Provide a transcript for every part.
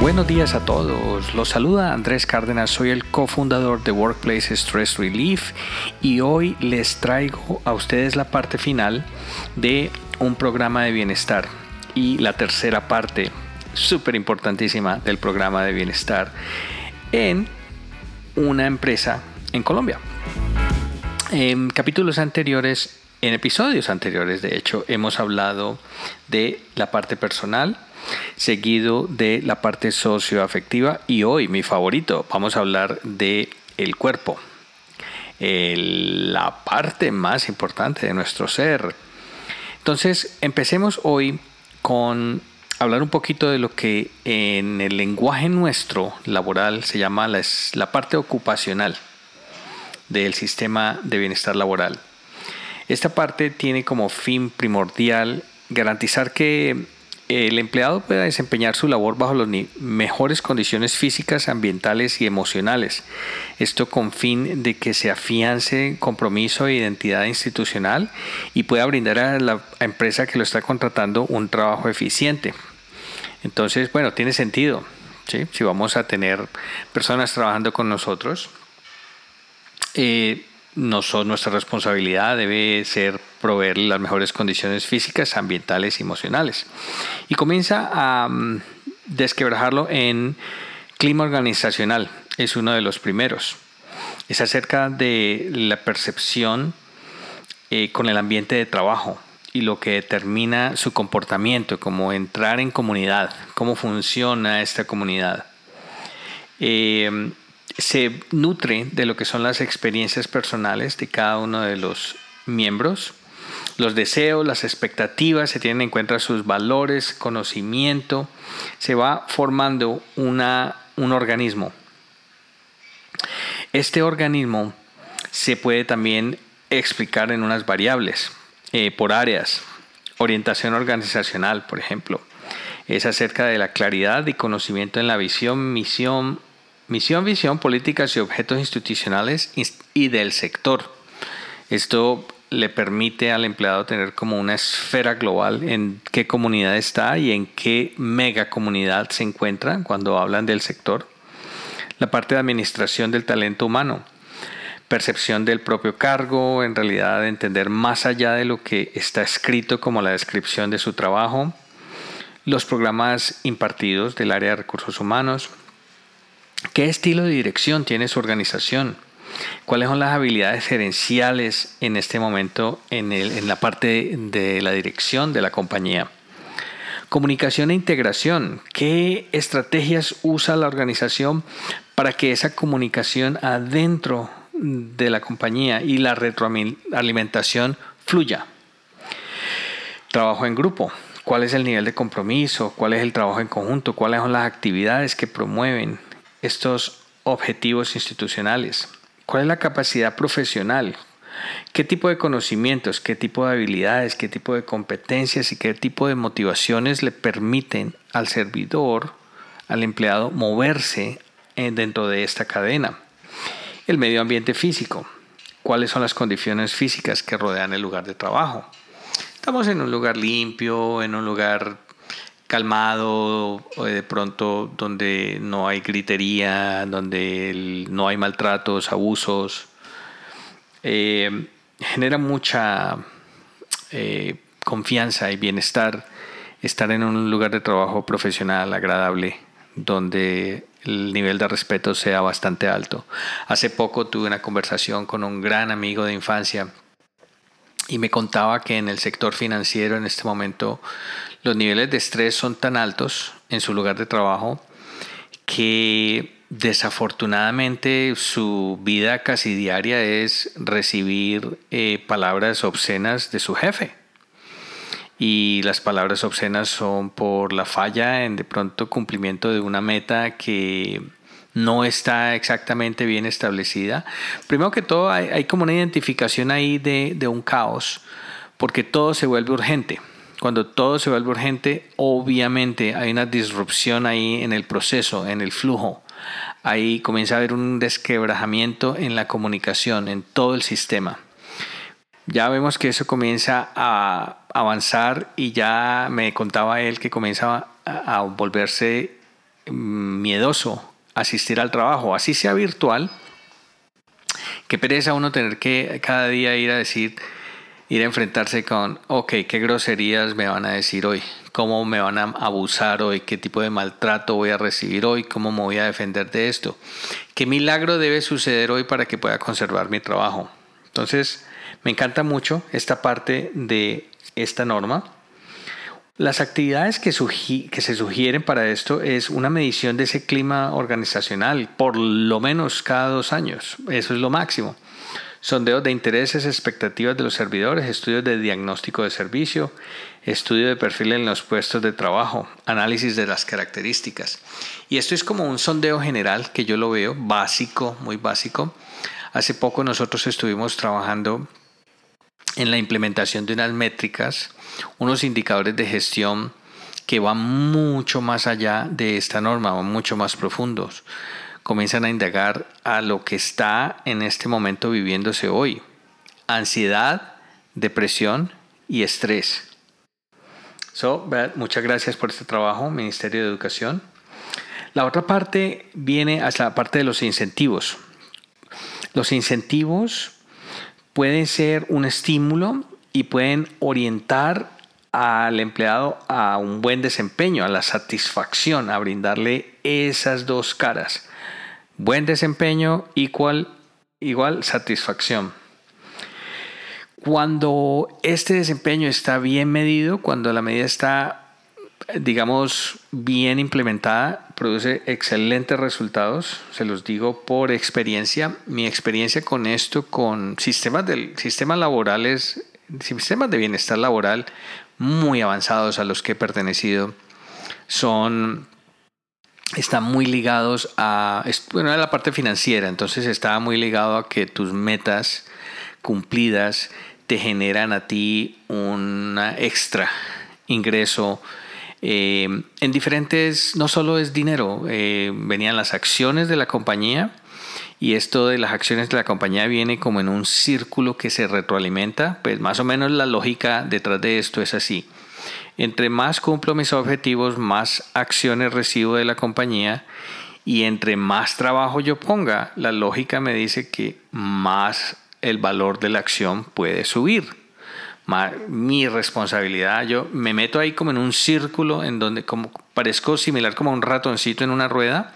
Buenos días a todos. Los saluda Andrés Cárdenas, soy el cofundador de Workplace Stress Relief y hoy les traigo a ustedes la parte final de un programa de bienestar y la tercera parte súper importantísima del programa de bienestar en una empresa en Colombia. En capítulos anteriores, en episodios anteriores de hecho, hemos hablado de la parte personal, seguido de la parte socioafectiva y hoy mi favorito, vamos a hablar de el cuerpo, la parte más importante de nuestro ser. Entonces, empecemos hoy con hablar un poquito de lo que en el lenguaje nuestro laboral se llama la, la parte ocupacional del sistema de bienestar laboral. Esta parte tiene como fin primordial garantizar que el empleado pueda desempeñar su labor bajo las mejores condiciones físicas, ambientales y emocionales. Esto con fin de que se afiance compromiso e identidad institucional y pueda brindar a la empresa que lo está contratando un trabajo eficiente. Entonces, bueno, tiene sentido. Si vamos a tener personas trabajando con nosotros, eh, no son nuestra responsabilidad, debe ser proveer las mejores condiciones físicas, ambientales y emocionales. Y comienza a mm, desquebrajarlo en clima organizacional, es uno de los primeros. Es acerca de la percepción eh, con el ambiente de trabajo y lo que determina su comportamiento, como entrar en comunidad, cómo funciona esta comunidad. Eh, se nutre de lo que son las experiencias personales de cada uno de los miembros. Los deseos, las expectativas, se tienen en cuenta sus valores, conocimiento. Se va formando una, un organismo. Este organismo se puede también explicar en unas variables, eh, por áreas. Orientación organizacional, por ejemplo, es acerca de la claridad y conocimiento en la visión, misión, Misión, visión, políticas y objetos institucionales y del sector. Esto le permite al empleado tener como una esfera global en qué comunidad está y en qué mega comunidad se encuentra cuando hablan del sector. La parte de administración del talento humano, percepción del propio cargo, en realidad entender más allá de lo que está escrito como la descripción de su trabajo, los programas impartidos del área de recursos humanos, ¿Qué estilo de dirección tiene su organización? ¿Cuáles son las habilidades gerenciales en este momento en, la parte de la dirección de la compañía? Comunicación e integración. ¿Qué estrategias usa la organización para que esa comunicación adentro de la compañía y la retroalimentación fluya? Trabajo en grupo. ¿Cuál es el nivel de compromiso? ¿Cuál es el trabajo en conjunto? ¿Cuáles son las actividades que promueven? Estos objetivos institucionales? ¿Cuál es la capacidad profesional? ¿Qué tipo de conocimientos, qué tipo de habilidades, qué tipo de competencias y qué tipo de motivaciones le permiten al servidor, al empleado, moverse dentro de esta cadena? El medio ambiente físico. ¿Cuáles son las condiciones físicas que rodean el lugar de trabajo? Estamos en un lugar limpio, en un lugar calmado, de pronto donde no hay gritería, donde no hay maltratos, abusos. Eh, genera mucha eh, confianza y bienestar estar en un lugar de trabajo profesional agradable, donde el nivel de respeto sea bastante alto. Hace poco tuve una conversación con un gran amigo de infancia y me contaba que en el sector financiero en este momento los niveles de estrés son tan altos en su lugar de trabajo que desafortunadamente su vida casi diaria es recibir eh, palabras obscenas de su jefe. Y las palabras obscenas son por la falla en de pronto cumplimiento de una meta que no está exactamente bien establecida. Primero que todo, hay, como una identificación ahí de, de, un caos, porque todo se vuelve urgente. Cuando todo se vuelve urgente, obviamente hay una disrupción ahí en el proceso, en el flujo. Ahí comienza a haber un desquebrajamiento en la comunicación, en todo el sistema. Ya vemos que eso comienza a avanzar y ya me contaba él que comienza a volverse miedoso asistir al trabajo, así sea virtual. Qué pereza uno tener que cada día ir a decir, ir a enfrentarse con, ok, qué groserías me van a decir hoy, cómo me van a abusar hoy, qué tipo de maltrato voy a recibir hoy, cómo me voy a defender de esto, qué milagro debe suceder hoy para que pueda conservar mi trabajo. Entonces, me encanta mucho esta parte de esta norma. Las actividades que, se sugieren para esto es una medición de ese clima organizacional, por lo menos cada dos años. Eso es lo máximo. Sondeos de intereses, expectativas de los servidores, estudios de diagnóstico de servicio, estudio de perfil en los puestos de trabajo, análisis de las características. Y esto es como un sondeo general que yo lo veo básico, muy básico. Hace poco nosotros estuvimos trabajando en la implementación de unas métricas, unos indicadores de gestión que van mucho más allá de esta norma, van mucho más profundos. Comienzan a indagar a lo que está en este momento viviéndose hoy. Ansiedad, depresión y estrés. So, muchas gracias por este trabajo, Ministerio de Educación. La otra parte viene hacia la parte de los incentivos. Los incentivos pueden ser un estímulo y pueden orientar al empleado a un buen desempeño, a la satisfacción, a brindarle esas dos caras. Buen desempeño igual, igual satisfacción. Cuando este desempeño está bien medido, cuando la medida está, digamos, bien implementada, produce excelentes resultados. Se los digo por experiencia. Mi experiencia con esto, con sistemas, del, sistemas laborales, sistemas de bienestar laboral muy avanzados a los que he pertenecido, son están muy ligados a, bueno, a la parte financiera, entonces está muy ligado a que tus metas cumplidas te generan a ti un extra ingreso eh, en diferentes, no solo es dinero, eh, venían las acciones de la compañía y esto de las acciones de la compañía viene como en un círculo que se retroalimenta, pues más o menos la lógica detrás de esto es así. Entre más cumplo mis objetivos, más acciones recibo de la compañía y entre más trabajo yo ponga, la lógica me dice que más el valor de la acción puede subir. Mi responsabilidad, yo me meto ahí como en un círculo en donde como parezco similar como un ratoncito en una rueda,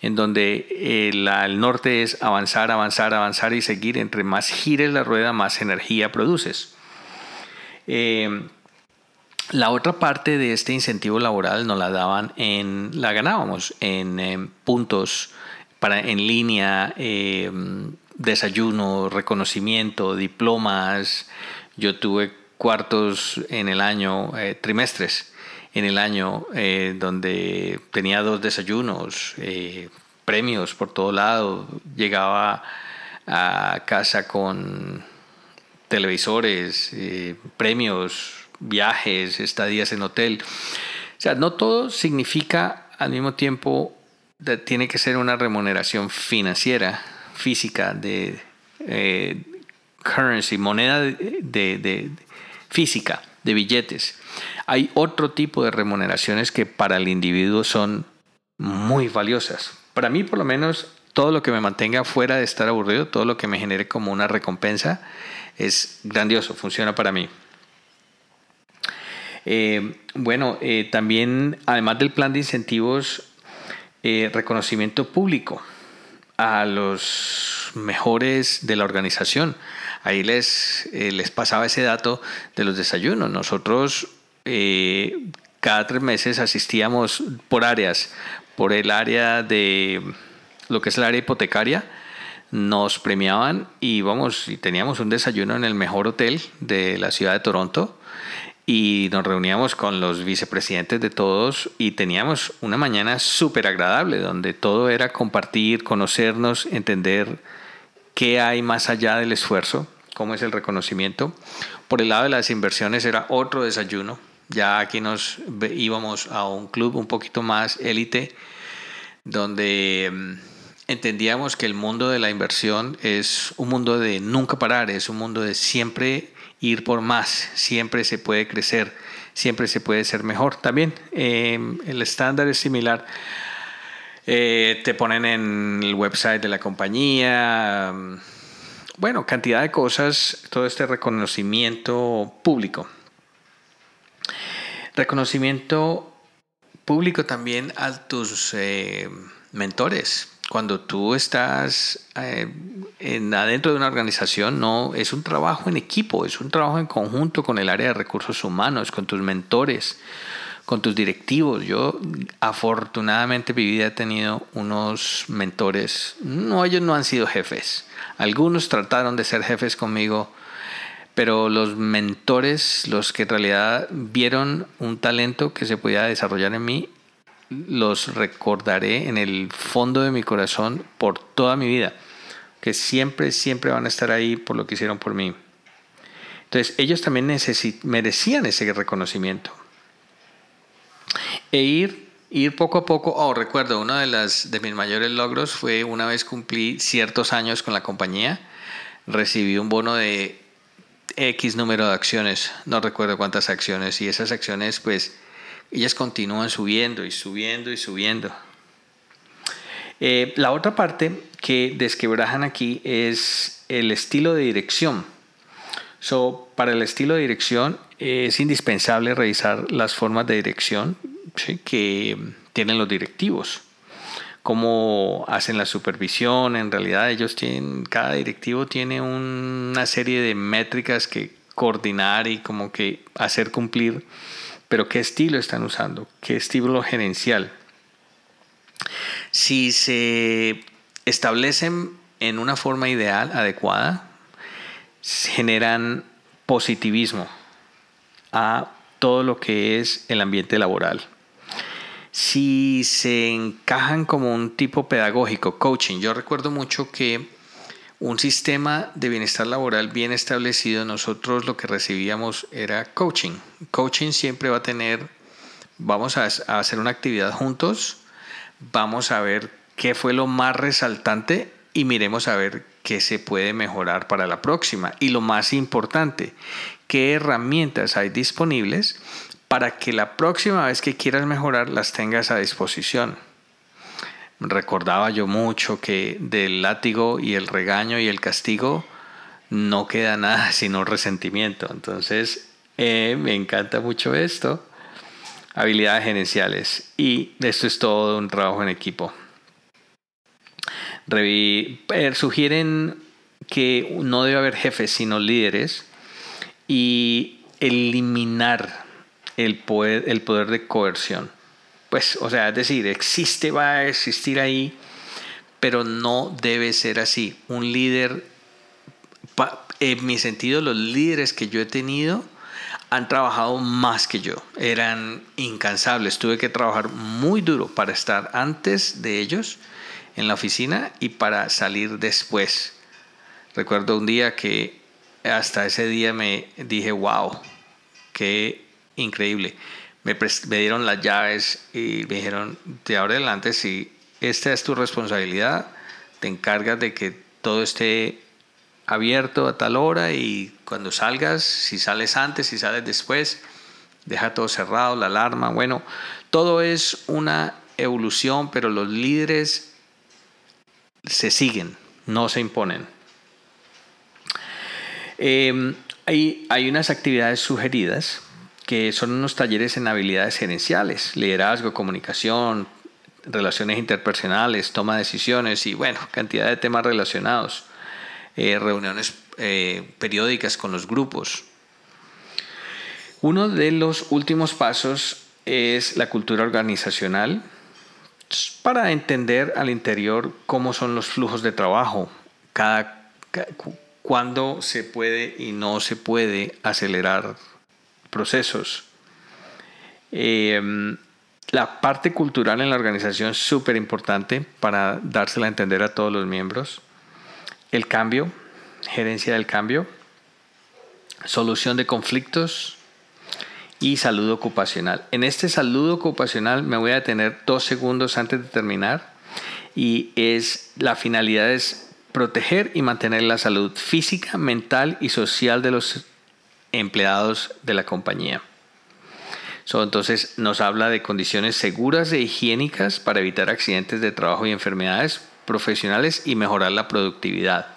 en donde el, el norte es avanzar, avanzar, avanzar y seguir. Entre más gires la rueda, más energía produces. Eh, la otra parte de este incentivo laboral nos la daban en, la ganábamos en, puntos para en línea, eh, desayuno, reconocimiento, diplomas. Yo tuve cuartos en el año, eh, trimestres en el año, eh, donde tenía dos desayunos, eh, premios por todo lado. Llegaba a casa con televisores, premios, viajes, estadías en hotel. O sea, no todo significa al mismo tiempo, tiene que ser una remuneración financiera física de eh, currency, moneda de, física, de billetes. Hay otro tipo de remuneraciones que para el individuo son muy valiosas. Para mí, por lo menos, todo lo que me mantenga fuera de estar aburrido, todo lo que me genere como una recompensa, es grandioso, funciona para mí. Eh, bueno, eh, también, además del plan de incentivos, reconocimiento público a los mejores de la organización. Ahí les, eh, les pasaba ese dato de los desayunos. Nosotros eh, cada tres meses asistíamos por áreas, por el área de lo que es el área hipotecaria, nos premiaban y vamos, y teníamos un desayuno en el mejor hotel de la ciudad de Toronto y nos reuníamos con los vicepresidentes de todos y teníamos una mañana súper agradable donde todo era compartir, conocernos, entender qué hay más allá del esfuerzo, cómo es el reconocimiento. Por el lado de las inversiones era otro desayuno. Ya aquí nos íbamos a un club un poquito más élite donde mm, entendíamos que el mundo de la inversión es un mundo de nunca parar, es un mundo de siempre ir por más, siempre se puede crecer, siempre se puede ser mejor. También em, el estándar es similar Eh, te ponen en el website de la compañía. Bueno, cantidad de cosas, todo este reconocimiento público. Reconocimiento público también a tus eh, mentores. Cuando tú estás eh, en, adentro de una organización, no es un trabajo en equipo, es un trabajo en conjunto con el área de recursos humanos, con tus mentores, con tus directivos. Yo afortunadamente mi vida he tenido unos mentores, no ellos no han sido jefes, algunos trataron de ser jefes conmigo, pero los mentores, los que en realidad vieron un talento que se podía desarrollar en mí, los recordaré en el fondo de mi corazón por toda mi vida, que siempre, siempre van a estar ahí por lo que hicieron por mí. Entonces ellos también merecían ese reconocimiento ir, ir poco a poco. Oh, recuerdo, uno de, las, de mis mayores logros fue una vez cumplí ciertos años con la compañía, recibí un bono de X número de acciones, no recuerdo cuántas acciones, y esas acciones pues ellas continúan subiendo y subiendo y subiendo. Eh, la otra parte que desquebrajan aquí es el estilo de dirección. So, para el estilo de dirección es indispensable revisar las formas de dirección que tienen los directivos. Cómo hacen la supervisión. En realidad ellos tienen, cada directivo tiene una serie de métricas que coordinar y como que hacer cumplir. Pero qué estilo están usando, qué estilo gerencial. Si se establecen en una forma ideal, adecuada, generan positivismo a todo lo que es el ambiente laboral. Si se encajan como un tipo pedagógico, coaching, yo recuerdo mucho que un sistema de bienestar laboral bien establecido, nosotros lo que recibíamos era coaching. Coaching siempre va a tener, vamos a, hacer una actividad juntos, vamos a ver qué fue lo más resaltante y miremos a ver qué se puede mejorar para la próxima. Y lo más importante, qué herramientas hay disponibles para que la próxima vez que quieras mejorar las tengas a disposición. Recordaba yo mucho que del látigo y el regaño y el castigo no queda nada sino resentimiento. Entonces, eh, me encanta mucho esto. Habilidades gerenciales. Y esto es todo un trabajo en equipo. Eh, sugieren que no debe haber jefes, sino líderes y eliminar el poder, el poder de coerción. Pues, o sea, es decir, existe, va a existir ahí, pero no debe ser así. Un líder, en mi sentido, los líderes que yo he tenido han trabajado más que yo, eran incansables. Tuve que trabajar muy duro para estar antes de ellos en la oficina y para salir después. Recuerdo un día que hasta ese día me dije, wow, qué increíble. Me, dieron las llaves y me dijeron, de ahora adelante, si esta es tu responsabilidad, te encargas de que todo esté abierto a tal hora y cuando salgas, si sales antes, si sales después, deja todo cerrado, la alarma. Bueno, todo es una evolución, pero los líderes se siguen, no se imponen. Em, hay, hay unas actividades sugeridas que son unos talleres en habilidades gerenciales, liderazgo, comunicación, relaciones interpersonales, toma de decisiones y bueno, cantidad de temas relacionados, eh, reuniones eh, periódicas con los grupos. Uno de los últimos pasos es la cultura organizacional, para entender al interior cómo son los flujos de trabajo, cada, cuándo se puede y no se puede acelerar procesos. Em, la parte cultural en la organización es súper importante para dársela a entender a todos los miembros. El cambio, gerencia del cambio, solución de conflictos, y salud ocupacional. En este salud ocupacional me voy a detener dos segundos antes de terminar y es la finalidad es proteger y mantener la salud física, mental y social de los empleados de la compañía. entonces nos habla de condiciones seguras e higiénicas para evitar accidentes de trabajo y enfermedades profesionales y mejorar la productividad.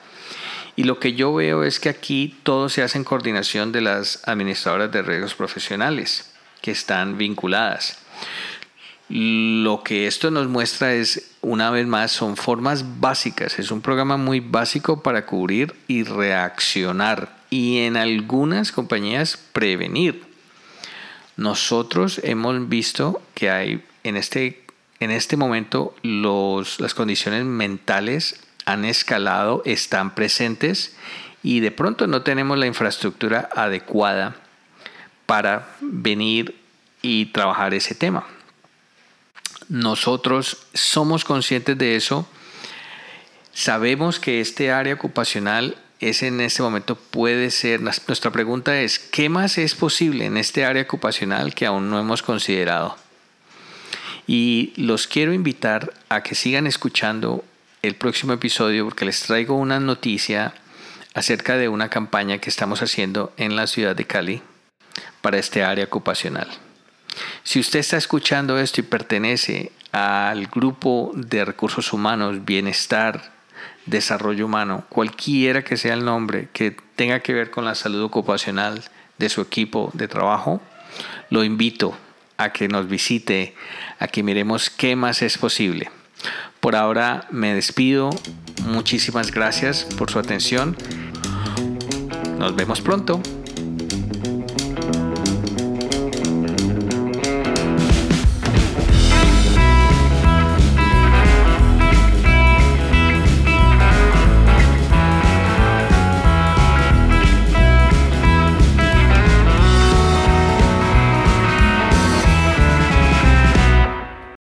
Y lo que yo veo es que aquí todo se hace en coordinación de las administradoras de riesgos profesionales que están vinculadas. Lo que esto nos muestra es, una vez más, son formas básicas. Es un programa muy básico para cubrir y reaccionar y en algunas compañías prevenir. Nosotros hemos visto que hay en este, en este momento los, las condiciones mentales han escalado, están presentes y de pronto no tenemos la infraestructura adecuada para venir y trabajar ese tema. Nosotros somos conscientes de eso. Sabemos que este área ocupacional es en este momento puede ser, nuestra pregunta es, ¿qué más es posible en este área ocupacional que aún no hemos considerado? Y los quiero invitar a que sigan escuchando el próximo episodio porque les traigo una noticia acerca de una campaña que estamos haciendo en la ciudad de Cali para este área ocupacional. Si usted está escuchando esto y pertenece al grupo de recursos humanos, bienestar, desarrollo humano, cualquiera que sea el nombre que tenga que ver con la salud ocupacional de su equipo de trabajo, lo invito a que nos visite, a que miremos qué más es posible. Por ahora me despido. Muchísimas gracias por su atención. Nos vemos pronto.